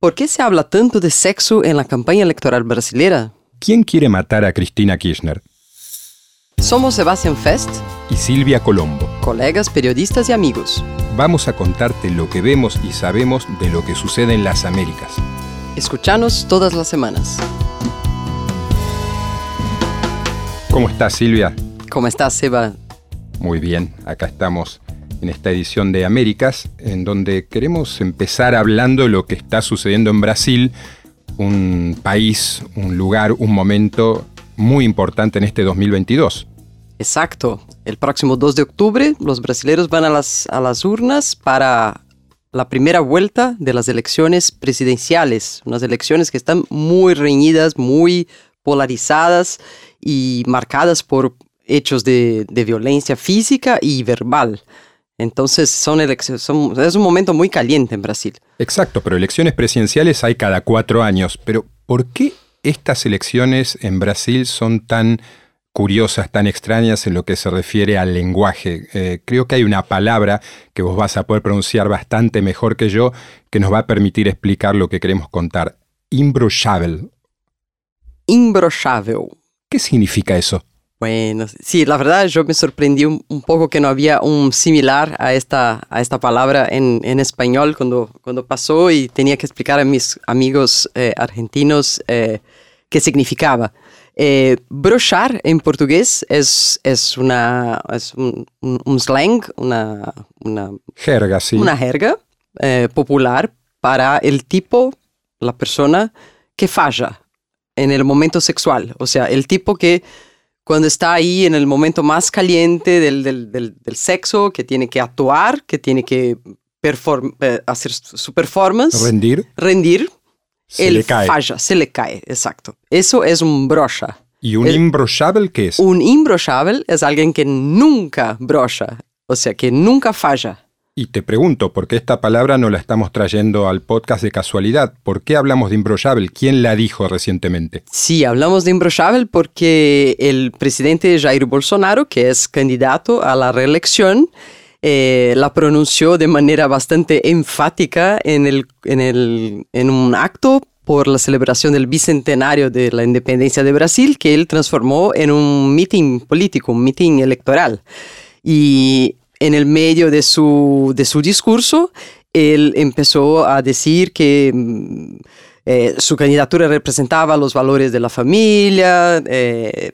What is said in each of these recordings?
¿Por qué se habla tanto de sexo en la campaña electoral brasileña? ¿Quién quiere matar a Cristina Kirchner? Somos Sebastián Fest Y Silvia Colombo. colegas, periodistas y amigos. Vamos a contarte lo que vemos y sabemos de lo que sucede en las Américas. Escuchanos todas las semanas. ¿Cómo estás, Silvia? ¿Cómo estás, Seba? Muy bien, acá estamos en esta edición de Américas, en donde queremos empezar hablando de lo que está sucediendo en Brasil, un país, un lugar, un momento muy importante en este 2022. Exacto. El próximo 2 de octubre los brasileños van a las, a las urnas para la primera vuelta de las elecciones presidenciales. Unas elecciones que están muy reñidas, muy polarizadas y marcadas por hechos de, de violencia física y verbal. Entonces son elecciones, son- es un momento muy caliente en Brasil. Exacto, pero elecciones presidenciales hay cada cuatro años. Pero ¿por qué estas elecciones en Brasil son tan curiosas, tan extrañas en lo que se refiere al lenguaje? Eh, creo que hay una palabra que vos vas a poder pronunciar bastante mejor que yo que nos va a permitir explicar lo que queremos contar. Imbrochável. Imbrochável. ¿Qué significa eso? Bueno, sí, la verdad yo me sorprendí un, un poco que no había un similar a esta, a esta palabra en, en español cuando, cuando pasó y tenía que explicar a mis amigos eh, argentinos eh, qué significaba. Eh, brochar en portugués es, es, una, es un, un- un slang, una, una, Jerga, sí. una jerga popular para el tipo, la persona que falla en el momento sexual. O sea, el tipo que cuando está ahí en el momento más caliente del, del- del- del sexo, que tiene que actuar, que tiene que perform- eh, hacer su performance, Rendir, rendir, se él le cae. falla, se le cae, exacto. Eso es un brocha. ¿Y un el- imbrochável qué es? Un imbrochável es alguien que nunca brocha, o sea, que nunca falla. Y te pregunto, ¿por qué esta palabra no la estamos trayendo al podcast de casualidad? ¿Por qué hablamos de imbrochável? ¿Quién la dijo recientemente? Sí, hablamos de imbrochável porque el presidente Jair Bolsonaro, que es candidato a la reelección, eh, la pronunció de manera bastante enfática en, el, en, el, en un acto por la celebración del bicentenario de la independencia de Brasil, que él transformó en un meeting político, un meeting electoral. Y en el medio de su, de su discurso, él empezó a decir que mm, eh, su candidatura representaba los valores de la familia eh,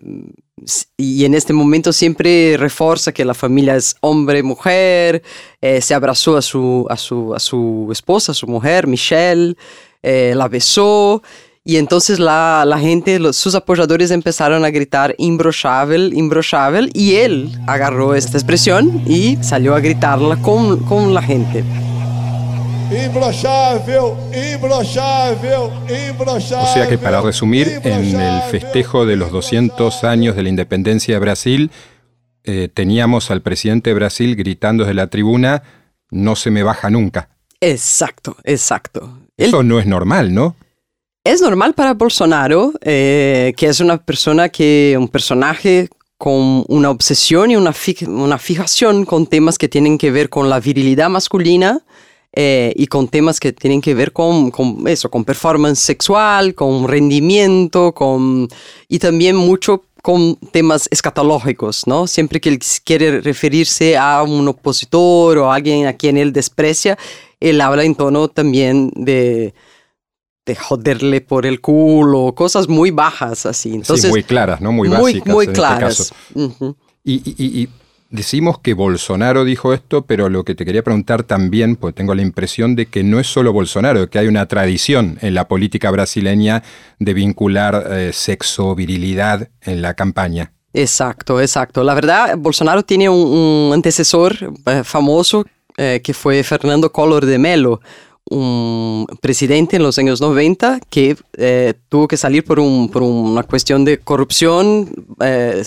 y en este momento siempre refuerza que la familia es hombre, mujer, eh, se abrazó a su, a, su, a su esposa, a su mujer, Michelle, eh, la besó. Y entonces la, la gente, los- sus apoyadores empezaron a gritar imbrochável, imbrochável, y él agarró esta expresión y salió a gritarla con, con la gente. Imbrochável, imbrochável, imbrochável. O sea que para resumir, en el festejo de los 200 años de la independencia de Brasil, eh, teníamos al presidente de Brasil gritando desde la tribuna, no se me baja nunca. Exacto, exacto. Eso no es normal, ¿no? Es normal para Bolsonaro, eh, que es una persona que, un personaje con una obsesión y una, fi- una fijación con temas que tienen que ver con la virilidad masculina eh, y con temas que tienen que ver con, con eso, con performance sexual, con rendimiento, con y también mucho con temas escatológicos, ¿no? Siempre que él quiere referirse a un opositor o a alguien a quien él desprecia, él habla en tono también de de joderle por el culo, cosas muy bajas así. Entonces, sí, muy claras, ¿no? Muy básicas. muy en este claras. caso. Y, y- y- y decimos que Bolsonaro dijo esto, pero lo que te quería preguntar también, pues tengo la impresión de que no es solo Bolsonaro, que hay una tradición en la política brasileña de vincular eh, sexo, virilidad en la campaña. Exacto, exacto. La verdad, Bolsonaro tiene un, un antecesor eh, famoso eh, que fue Fernando Collor de Mello, un presidente en los años 90 que eh, tuvo que salir por, un, por una cuestión de corrupción, eh,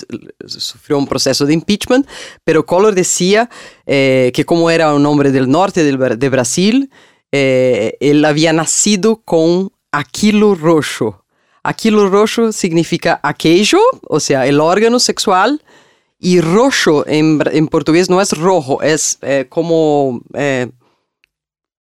sufrió un proceso de impeachment, pero Collor decía eh, que como era un hombre del norte del de Brasil, eh, él había nacido con aquilo rojo. Aquilo rojo significa aquello, o sea, el órgano sexual, y rojo en, portugués no es rojo, es como...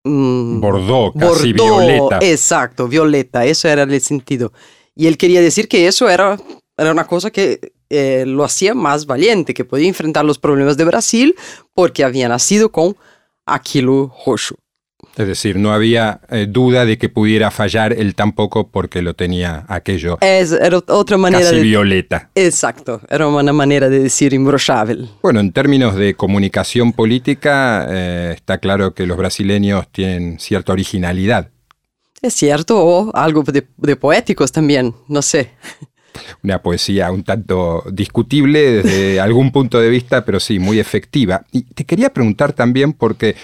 mm, Bordeaux, casi violeta. Exacto, violeta, eso era el sentido. Y él quería decir que eso era, era una cosa que eh, lo hacía más valiente, que podía enfrentar los problemas de Brasil porque había nacido con aquilo rojo. Es decir, no había eh, duda de que pudiera fallar él tampoco porque lo tenía aquello Es, era otra manera casi de... violeta. Exacto, era una manera de decir imbrochável. Bueno, en términos de comunicación política, eh, está claro que los brasileños tienen cierta originalidad. Es cierto, o algo de, de poéticos también, no sé. Una poesía un tanto discutible desde algún punto de vista, pero sí, muy efectiva. Y te quería preguntar también porque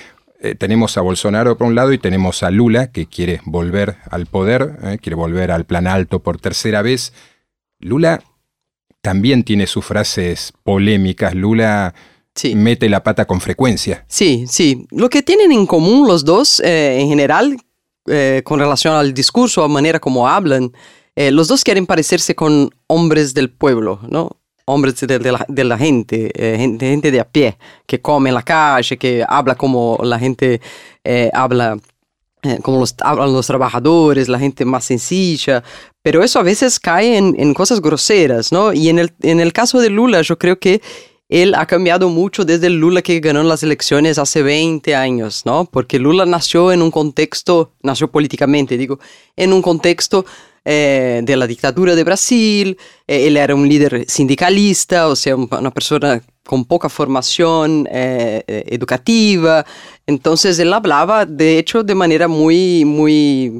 eh, tenemos a Bolsonaro por un lado y tenemos a Lula que quiere volver al poder, eh, quiere volver al plan alto por tercera vez. Lula también tiene sus frases polémicas. Lula Sí. mete la pata con frecuencia. Sí, sí. Lo que tienen en común los dos, eh, en general, con relación al discurso, a manera como hablan, los dos quieren parecerse con hombres del pueblo, ¿no? Hombres de, de la, de la gente, eh, gente, gente de a pie, que come en la calle, que habla como la gente eh, habla, eh, como los, hablan los trabajadores, la gente más sencilla, pero eso a veces cae en, en cosas groseras, ¿no? Y en el, en el caso de Lula, yo creo que él ha cambiado mucho desde Lula que ganó las elecciones hace 20 años, ¿no? Porque Lula nació en un contexto, nació políticamente, digo, en un contexto eh, de la dictadura de Brasil, eh, él era un líder sindicalista, o sea, un- una persona con poca formación eh, eh, educativa, entonces él hablaba, de hecho, de manera muy, muy,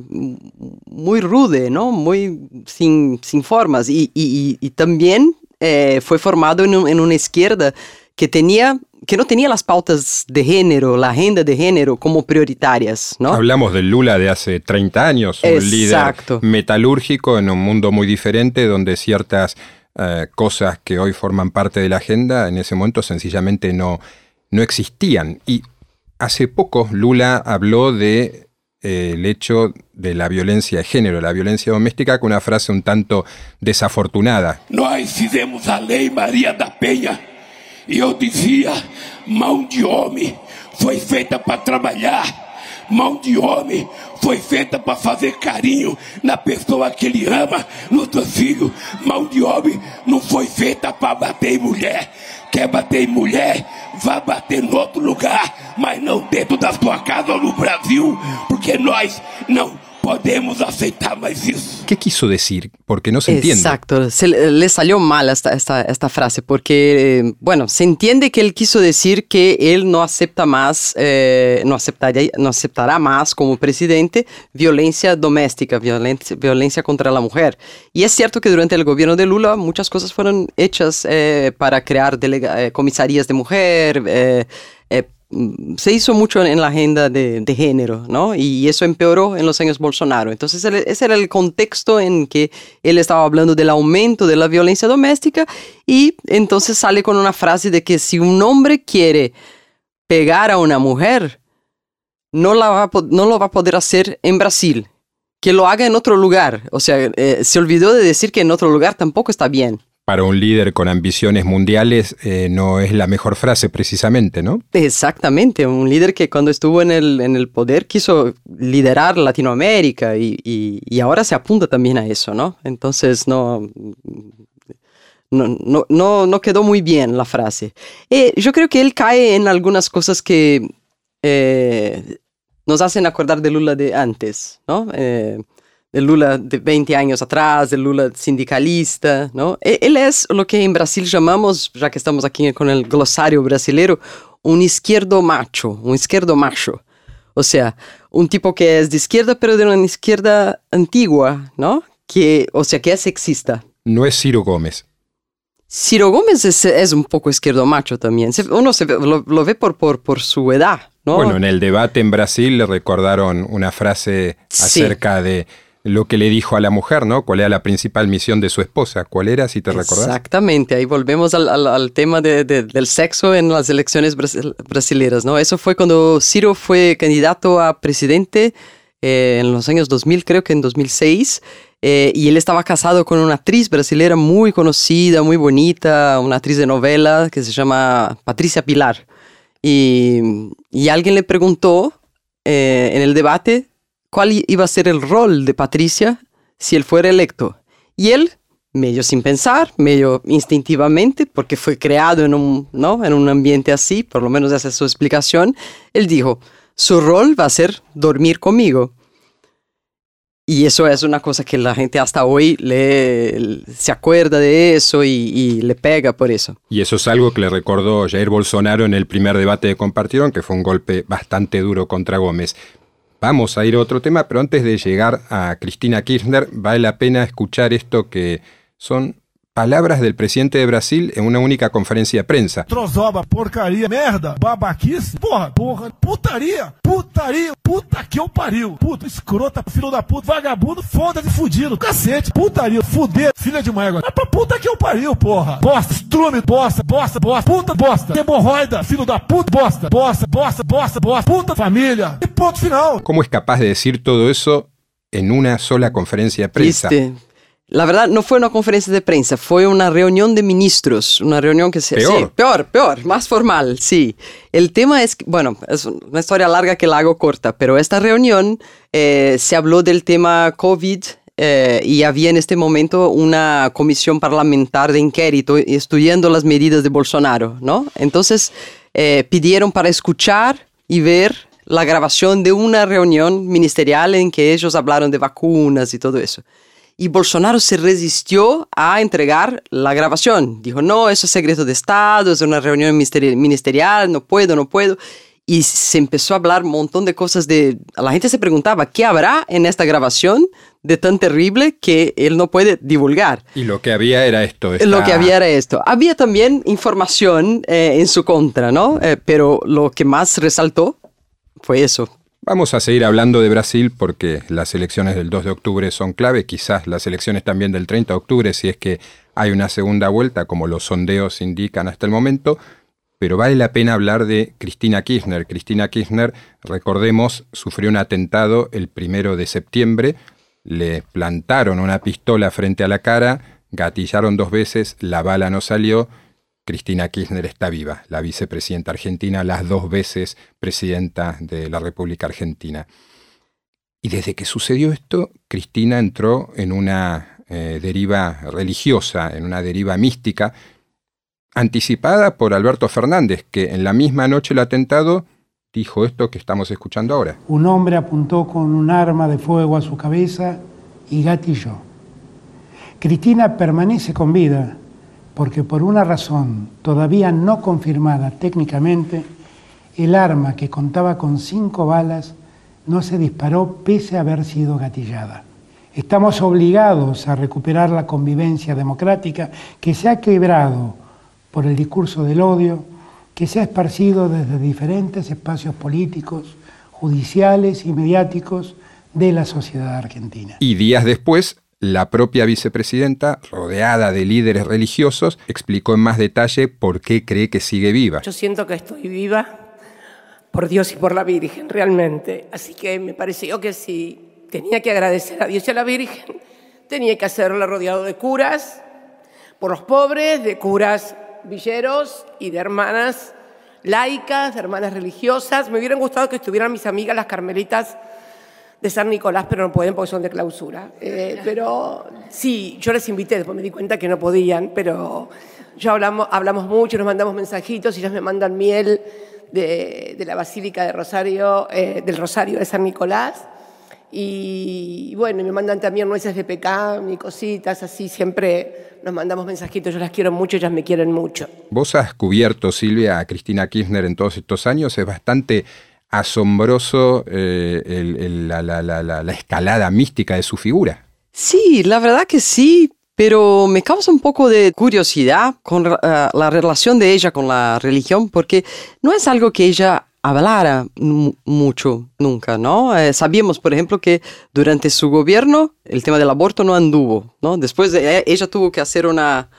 muy rude, ¿no? Muy sin, sin formas, y, y- y- y también eh, fue formado en, un- en una izquierda que tenía que no tenía las pautas de género, la agenda de género como prioritarias, ¿no? Hablamos del Lula de hace 30 años, un Exacto. líder metalúrgico en un mundo muy diferente donde ciertas eh, cosas que hoy forman parte de la agenda en ese momento sencillamente no, no existían. Y hace poco Lula habló de eh, el hecho de la violencia de género, la violencia doméstica, con una frase un tanto desafortunada. Nós fizemos a Lei Maria da Penha e eu dizia: mão de homem foi feita para trabalhar, mão de homem foi feita para fazer carinho na pessoa que ele ama, no seu filho. Mão de homem não foi feita para bater em mulher. Quer bater em mulher? Vá bater em outro lugar, mas não dentro da sua casa ou no Brasil, porque nós não podemos aceitar mais isso. ¿Qué quiso decir? Porque no se entiende. Exacto, se le, le salió mal esta, esta, esta frase porque, eh, bueno, se entiende que él quiso decir que él no acepta más, eh, no, aceptaría, no aceptará más como presidente violencia doméstica, violencia, violencia contra la mujer. Y es cierto que durante el gobierno de Lula muchas cosas fueron hechas eh, para crear delega- eh, comisarías de mujer, eh, eh, se hizo mucho en la agenda de, de género, ¿no? Y eso empeoró en los años Bolsonaro. Entonces, ese era el contexto en que él estaba hablando del aumento de la violencia doméstica y entonces sale con una frase de que si un hombre quiere pegar a una mujer, no, la va no lo va a poder hacer en Brasil, que lo haga en otro lugar. O sea, eh, se olvidó de decir que en otro lugar tampoco está bien. Para un líder con ambiciones mundiales eh, no es la mejor frase precisamente, ¿no? Exactamente, un líder que cuando estuvo en el, en el poder quiso liderar Latinoamérica y, y- ahora se apunta también a eso, ¿no? Entonces no, no, no, no, quedó muy bien la frase. Eh, yo creo que él cae en algunas cosas que eh, nos hacen acordar de Lula de antes, ¿no? De Lula de 20 años atrás, de Lula sindicalista, ¿no? E- Él es lo que en Brasil llamamos, ya que estamos aquí con el glosario brasileiro, un izquierdo macho, un izquierdo macho. O sea, un tipo que es de izquierda, pero de una izquierda antigua, ¿no? Que, o sea, que es sexista. No es Ciro Gómez. Ciro Gómez es, es un poco izquierdo macho también. Uno se lo, lo ve por, por, por su edad, ¿no? Bueno, en el debate en Brasil le recordaron una frase Sí. acerca de lo que le dijo a la mujer, ¿no? ¿Cuál era la principal misión de su esposa? ¿Cuál era, si te recordás? Exactamente, ahí volvemos al, tema de- de- del sexo en las elecciones brasil- brasileras, ¿no? Eso fue cuando Ciro fue candidato a presidente eh, en los años 2000, creo que en 2006, eh, y él estaba casado con una actriz brasilera muy conocida, muy bonita, una actriz de novela que se llama Patricia Pilar. Y, y alguien le preguntó eh, en el debate cuál iba a ser el rol de Patricia si él fuera electo. Y él, medio sin pensar, medio instintivamente, porque fue creado en un, ¿no? en un ambiente así, por lo menos esa es su explicación, él dijo, su rol va a ser dormir conmigo. Y eso es una cosa que la gente hasta hoy le, se acuerda de eso y, le pega por eso. Y eso es algo que le recordó Jair Bolsonaro en el primer debate de compartieron, que fue un golpe bastante duro contra Gómez. Vamos a ir a otro tema, pero antes de llegar a Cristina Kirchner, vale la pena escuchar esto que son palabras del presidente de Brasil en una única conferencia de prensa. Trozoba, porcaria, merda, babaquice, porra, porra, putaria, putaria, puta que eu pariu, puta, escrota, filho da puta, vagabundo, foda-se, fudido, cacete, putaria, fuder, filha de uma égua, mas pra puta que eu pariu, porra, bosta, estrume, bosta, bosta, bosta, puta, bosta, hemorroida, filho da puta, bosta, bosta, bosta, bosta, bosta, puta, família, e ponto final. ¿Cómo es capaz de decir todo eso en una sola conferencia de prensa? ¿Viste? La verdad, no fue una conferencia de prensa, fue una reunión de ministros, una reunión que se... Peor. Sí, peor, peor, más formal, sí. El tema es, que, bueno, es una historia larga que la hago corta, pero esta reunión eh, se habló del tema COVID eh, y había en este momento una comisión parlamentar de inquérito estudiando las medidas de Bolsonaro, ¿no? Entonces eh, pidieron para escuchar y ver la grabación de una reunión ministerial en que ellos hablaron de vacunas y todo eso y Bolsonaro se resistió a entregar la grabación. Dijo, no, eso es secreto de Estado, es una reunión ministerial, no puedo, no puedo. Y se empezó a hablar un montón de cosas de... La gente se preguntaba, ¿qué habrá en esta grabación de tan terrible que él no puede divulgar? Y lo que había era esto. Esta... Lo que había era esto. Había también información eh, en su contra, ¿no? Eh, pero lo que más resaltó fue eso. Vamos a seguir hablando de Brasil porque las elecciones del 2 de octubre son clave, quizás las elecciones también del 30 de octubre si es que hay una segunda vuelta, como los sondeos indican hasta el momento, pero vale la pena hablar de Cristina Kirchner. Cristina Kirchner, recordemos, sufrió un atentado el primero de septiembre, le plantaron una pistola frente a la cara, gatillaron dos veces, la bala no salió, Cristina Kirchner está viva, la vicepresidenta argentina, las dos veces presidenta de la República Argentina. Y desde que sucedió esto, Cristina entró en una eh, deriva religiosa, en una deriva mística, anticipada por Alberto Fernández, que en la misma noche del atentado dijo esto que estamos escuchando ahora. Un hombre apuntó con un arma de fuego a su cabeza y gatilló. Cristina permanece con vida porque por una razón todavía no confirmada técnicamente, el arma que contaba con cinco balas no se disparó pese a haber sido gatillada. Estamos obligados a recuperar la convivencia democrática que se ha quebrado por el discurso del odio que se ha esparcido desde diferentes espacios políticos, judiciales y mediáticos de la sociedad argentina. Y días después, la propia vicepresidenta, rodeada de líderes religiosos, explicó en más detalle por qué cree que sigue viva. Yo siento que estoy viva por Dios y por la Virgen, realmente. Así que me pareció que si tenía que agradecer a Dios y a la Virgen, tenía que hacerlo rodeado de curas, por los pobres, de curas villeros y de hermanas laicas, de hermanas religiosas. Me hubieran gustado que estuvieran mis amigas las carmelitas de San Nicolás, pero no pueden porque son de clausura. Eh, pero sí, yo les invité, después me di cuenta que no podían, pero yo hablamos, hablamos mucho, nos mandamos mensajitos y ellas me mandan miel de, de la Basílica de Rosario, eh, del Rosario de San Nicolás. Y bueno, me mandan también nueces de pecado y cositas, así siempre nos mandamos mensajitos, yo las quiero mucho, ellas me quieren mucho. Vos has cubierto, Silvia, a Cristina Kirchner en todos estos años, es bastante asombroso eh, la, la, la, la, escalada mística de su figura. Sí, la verdad que sí, pero me causa un poco de curiosidad con uh, la relación de ella con la religión, porque no es algo que ella hablara mucho nunca, ¿no? Eh, sabíamos, por ejemplo, que durante su gobierno el tema del aborto no anduvo, ¿no? Después de, eh, ella tuvo que hacer una,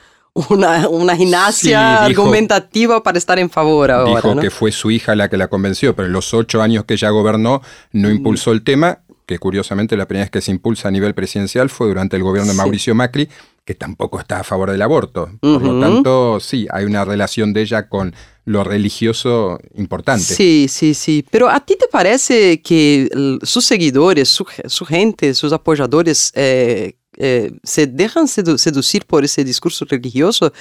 una, una gimnasia sí, dijo, argumentativa para estar en favor ahora. Dijo ¿no? que fue su hija la que la convenció, pero en los ocho años que ella gobernó no impulsó el tema que curiosamente la primera vez que se impulsa a nivel presidencial fue durante el gobierno de Mauricio Macri, que tampoco está a favor del aborto. Por lo tanto, sí, hay una relación de ella con lo religioso importante. Sí, sí, sí. Pero ¿a ti te parece que sus seguidores, su, gente, sus apoyadores eh, eh, se dejan seducir por ese discurso religioso?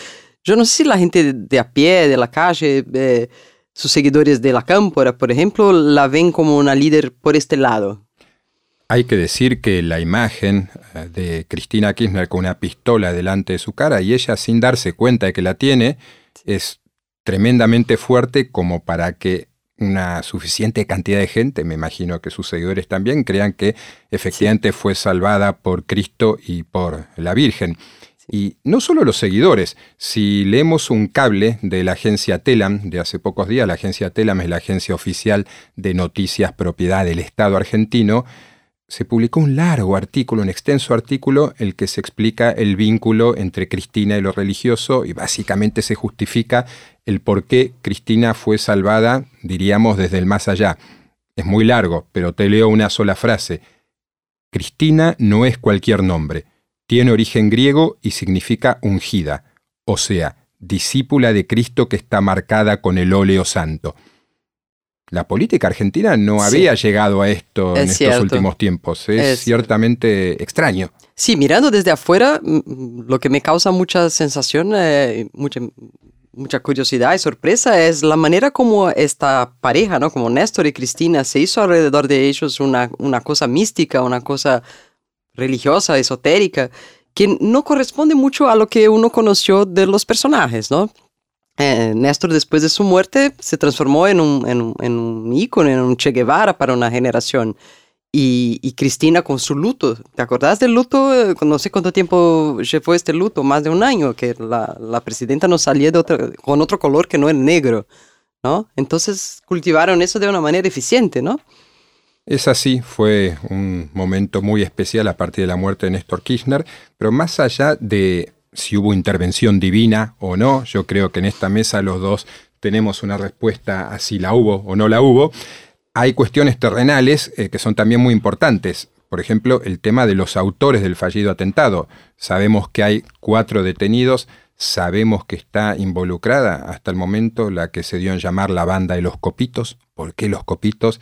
Yo no sé si la gente de a pie, de la calle, eh, sus seguidores de la cámpora, por ejemplo, la ven como una líder por este lado. Hay que decir que la imagen eh, de Cristina Kirchner con una pistola delante de su cara y ella sin darse cuenta de que la tiene es tremendamente fuerte como para que una suficiente cantidad de gente, me imagino que sus seguidores también, crean que efectivamente fue salvada por Cristo y por la Virgen. Y no solo los seguidores, si leemos un cable de la agencia Telam de hace pocos días, la agencia Telam es la agencia oficial de noticias propiedad del Estado argentino, se publicó un largo artículo, un extenso artículo, el que se explica el vínculo entre Cristina y lo religioso y básicamente se justifica el por qué Cristina fue salvada, diríamos, desde el más allá. Es muy largo, pero te leo una sola frase. Cristina no es cualquier nombre. Tiene origen griego y significa ungida, o sea, discípula de Cristo que está marcada con el óleo santo la política argentina no había llegado a esto en estos últimos tiempos. Es, ciertamente extraño. Sí, mirando desde afuera, lo que me causa mucha sensación, eh, mucha, mucha curiosidad y sorpresa es la manera como esta pareja, ¿no? Como Néstor y Cristina, se hizo alrededor de ellos una, una cosa mística, una cosa religiosa, esotérica, que no corresponde mucho a lo que uno conoció de los personajes, ¿no? Eh, Néstor después de su muerte se transformó en un, en, un, en un ícono, en un Che Guevara para una generación. Y, y, Cristina con su luto. ¿Te acordás del luto? Eh, no sé cuánto tiempo llevó este luto, más de un año, que la, la presidenta no salía de otro, con otro color que no el negro. ¿no? Entonces cultivaron eso de una manera eficiente, ¿no? Es así, fue un momento muy especial a partir de la muerte de Néstor Kirchner, pero más allá de si hubo intervención divina o no. Yo creo que en esta mesa los dos tenemos una respuesta a si la hubo o no la hubo. Hay cuestiones terrenales eh, que son también muy importantes. Por ejemplo, el tema de los autores del fallido atentado. Sabemos que hay cuatro detenidos, sabemos que está involucrada hasta el momento la que se dio en llamar la banda de los copitos. ¿Por qué los copitos?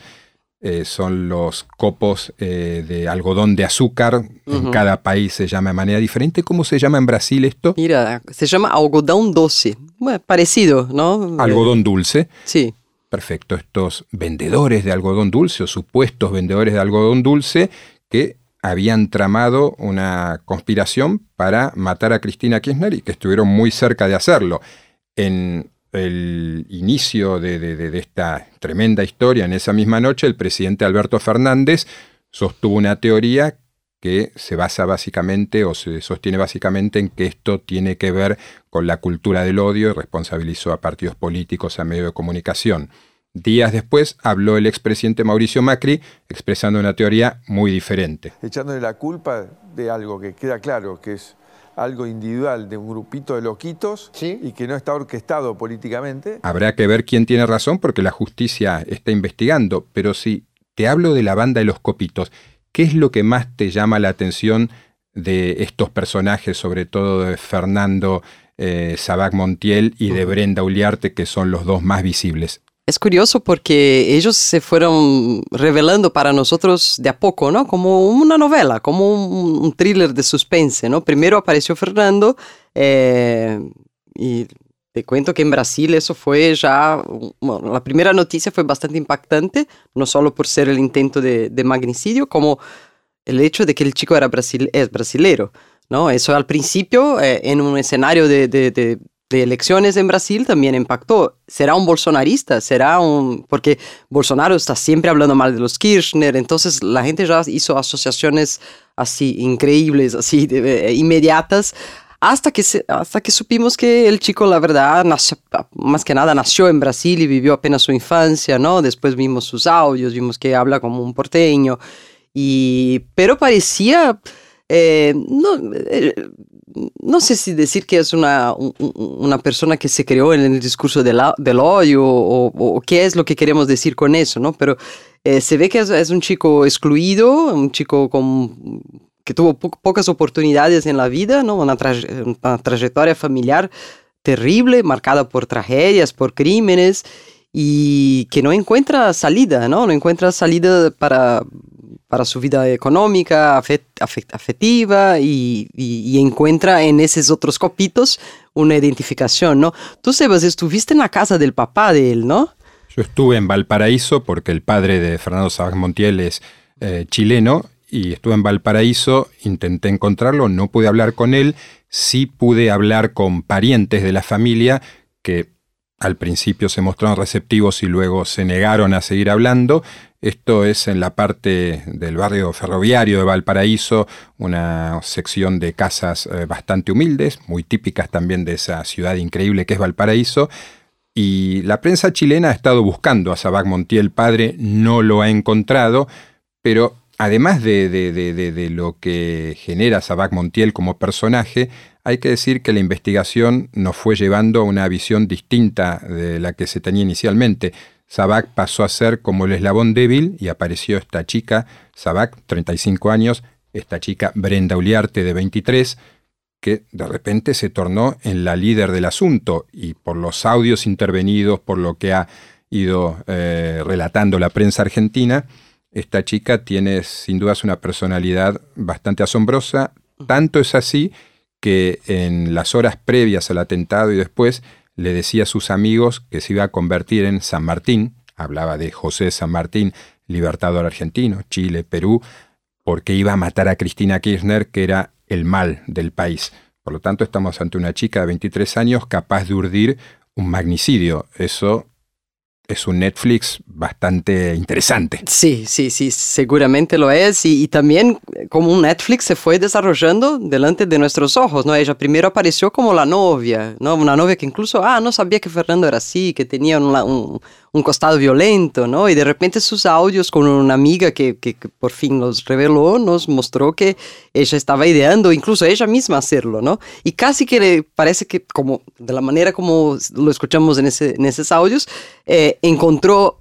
Eh, son los copos eh, de algodón de azúcar. En cada país se llama de manera diferente. ¿Cómo se llama en Brasil esto? Mira, se llama algodón dulce. parecido, ¿no? Algodón dulce. Sí. Perfecto. Estos vendedores de algodón dulce o supuestos vendedores de algodón dulce que habían tramado una conspiración para matar a Cristina Kirchner y que estuvieron muy cerca de hacerlo. En el inicio de, esta tremenda historia, en esa misma noche, el presidente Alberto Fernández sostuvo una teoría que se basa básicamente o se sostiene básicamente en que esto tiene que ver con la cultura del odio y responsabilizó a partidos políticos, a medios de comunicación. Días después habló el expresidente Mauricio Macri expresando una teoría muy diferente. Echándole la culpa de algo que queda claro, que es algo individual de un grupito de loquitos y que no está orquestado políticamente. Habrá que ver quién tiene razón porque la justicia está investigando, pero si te hablo de la banda de los copitos, ¿qué es lo que más te llama la atención de estos personajes, sobre todo de Fernando eh, Sabac Montiel y de Brenda Uliarte, que son los dos más visibles? Es curioso porque ellos se fueron revelando para nosotros de a poco, ¿no? Como una novela, como un, thriller de suspense, ¿no? Primero apareció Fernando eh, y te cuento que en Brasil eso fue ya, la primera noticia fue bastante impactante, no solo por ser el intento de, magnicidio, como el hecho de que el chico era brasil, es brasilero. ¿no? Eso al principio, eh, en un escenario de elecciones en Brasil también impactó. ¿Será un bolsonarista? ¿Será un...? Porque Bolsonaro está siempre hablando mal de los Kirchner, entonces la gente ya hizo asociaciones así increíbles, así eh, inmediatas, hasta que, hasta que supimos que el chico, la verdad, nació, más que nada nació en Brasil y vivió apenas su infancia, ¿no? Después vimos sus audios, vimos que habla como un porteño, y, pero parecía... Eh, no, eh, no sé si decir que es una, una persona que se creó en el discurso del, del odio o, qué es lo que queremos decir con eso, ¿no? Pero eh, se ve que es, un chico excluido, un chico con, que tuvo pocas oportunidades en la vida, ¿no? Una, una trayectoria familiar terrible, marcada por tragedias, por crímenes y que no encuentra salida, ¿no? No encuentra salida para, para su vida económica, afectiva y, encuentra en esos otros copitos una identificación, ¿no? Tú, Sebas, estuviste en la casa del papá de él, ¿no? Yo estuve en Valparaíso porque el padre de Fernando Sabag Montiel es eh, chileno y estuve en Valparaíso, intenté encontrarlo, no pude hablar con él, sí pude hablar con parientes de la familia que al principio se mostraron receptivos y luego se negaron a seguir hablando. Esto es en la parte del barrio ferroviario de Valparaíso, una sección de casas eh, bastante humildes, muy típicas también de esa ciudad increíble que es Valparaíso. Y la prensa chilena ha estado buscando a Sabac Montiel padre, no lo ha encontrado, pero además de, lo que genera Sabac Montiel como personaje, hay que decir que la investigación nos fue llevando a una visión distinta de la que se tenía inicialmente. Sabac pasó a ser como el eslabón débil y apareció esta chica, Sabac, 35 años, esta chica Brenda Uliarte de 23, que de repente se tornó en la líder del asunto y por los audios intervenidos, por lo que ha ido eh, relatando la prensa argentina, esta chica tiene sin dudas una personalidad bastante asombrosa, tanto es así que en las horas previas al atentado y después le decía a sus amigos que se iba a convertir en San Martín, hablaba de José San Martín, libertador argentino, Chile, Perú, porque iba a matar a Cristina Kirchner, que era el mal del país. Por lo tanto, estamos ante una chica de 23 años capaz de urdir un magnicidio. Eso es un Netflix bastante interesante. Sí, sí, sí, seguramente lo es. Y, también eh, como un Netflix se fue desarrollando delante de nuestros ojos, ¿no? Ella primero apareció como la novia, ¿no? Una novia que incluso, ah, no sabía que Fernando era así, que tenía un, un costado violento, ¿no? Y de repente sus audios con una amiga que, que, por fin los reveló, nos mostró que ella estaba ideando, incluso ella misma hacerlo, ¿no? Y casi que le parece que, como de la manera como lo escuchamos en, ese, en esos audios, eh, encontró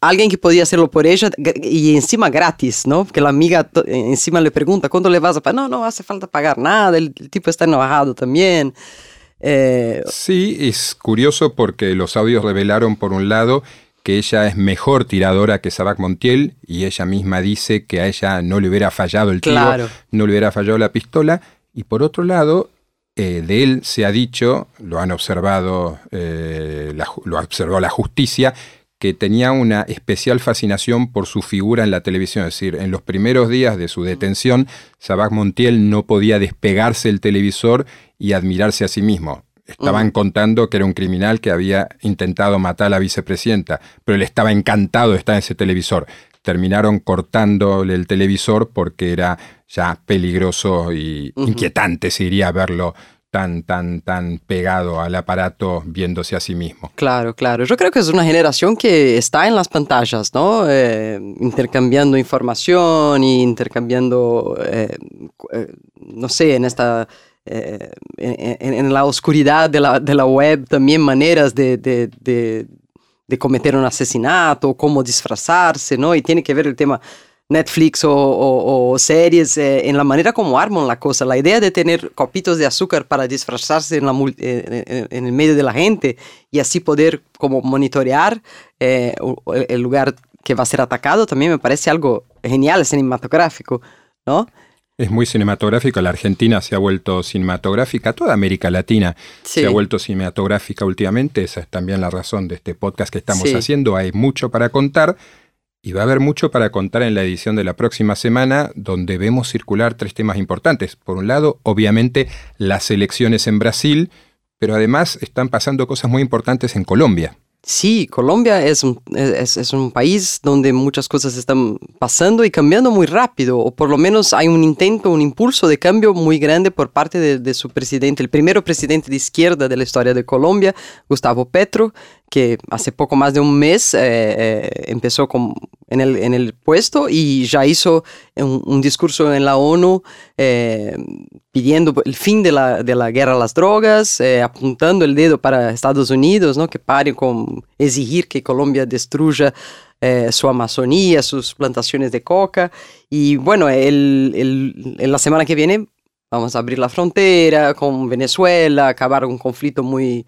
alguien que podía hacerlo por ella y encima gratis, ¿no? Que la amiga encima le pregunta, ¿cuándo le vas a pagar? No, no hace falta pagar nada, el, el tipo está enojado también. Eh, sí, es curioso porque los audios revelaron, por un lado, que ella es mejor tiradora que Sabac Montiel y ella misma dice que a ella no le hubiera fallado el tiro, no le hubiera fallado la pistola. Y por otro lado, eh, de él se ha dicho, lo han observado, eh, lo ha observado la justicia, que tenía una especial fascinación por su figura en la televisión. Es decir, en los primeros días de su detención, Sabac Montiel no podía despegarse del televisor y admirarse a sí mismo. Estaban contando que era un criminal que había intentado matar a la vicepresidenta, pero él estaba encantado de estar en ese televisor. Terminaron cortándole el televisor porque era ya peligroso y inquietante, se iría a verlo tan, tan, tan pegado al aparato viéndose a sí mismo. Claro, claro. Yo creo que es una generación que está en las pantallas, ¿no? Eh, intercambiando información y intercambiando, eh, eh, no sé, en esta... En, la oscuridad de la, de la, web también maneras de, de, de, de cometer un asesinato, cómo disfrazarse, ¿no? Y tiene que ver el tema Netflix o, series eh, en la manera como arman la cosa. La idea de tener copitos de azúcar para disfrazarse en, la, en, el medio de la gente y así poder como monitorear eh, el lugar que va a ser atacado también me parece algo genial, cinematográfico, ¿no? Es muy cinematográfico, la Argentina se ha vuelto cinematográfica, toda América Latina se ha vuelto cinematográfica últimamente, esa es también la razón de este podcast que estamos haciendo, hay mucho para contar, y va a haber mucho para contar en la edición de la próxima semana, donde vemos circular tres temas importantes. Por un lado, obviamente, las elecciones en Brasil, pero además están pasando cosas muy importantes en Colombia. Sí, Colombia es un, es, un, país donde muchas cosas están pasando y cambiando muy rápido, o por lo menos hay un intento, un impulso de cambio muy grande por parte de, su presidente, el primero presidente de izquierda de la historia de Colombia, Gustavo Petro, que hace poco más de un mes eh, eh, empezó con en el, en el puesto y ya hizo un, discurso en la ONU eh, pidiendo el fin de la, de la, guerra a las drogas, eh, apuntando el dedo para Estados Unidos, ¿no? que pare con exigir que Colombia destruya eh, su Amazonía, sus plantaciones de coca. Y bueno, el, el, en la semana que viene vamos a abrir la frontera con Venezuela, acabar un conflicto muy,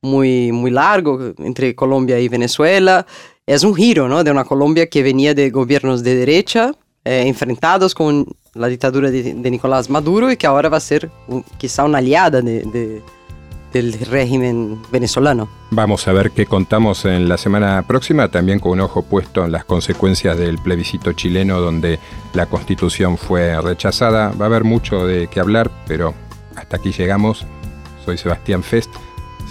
muy, muy largo entre Colombia y Venezuela. Es un giro ¿no? de una Colombia que venía de gobiernos de derecha, eh, enfrentados con la dictadura de, Nicolás Maduro y que ahora va a ser quizá una aliada de del régimen venezolano. Vamos a ver qué contamos en la semana próxima, también con un ojo puesto en las consecuencias del plebiscito chileno donde la constitución fue rechazada. Va a haber mucho de qué hablar, pero hasta aquí llegamos. Soy Sebastián Fest,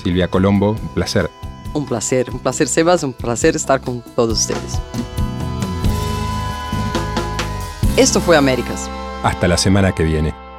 Silvia Colombo, un placer. Un placer, un placer Sebas, un placer estar con todos ustedes. Esto fue Américas. Hasta la semana que viene.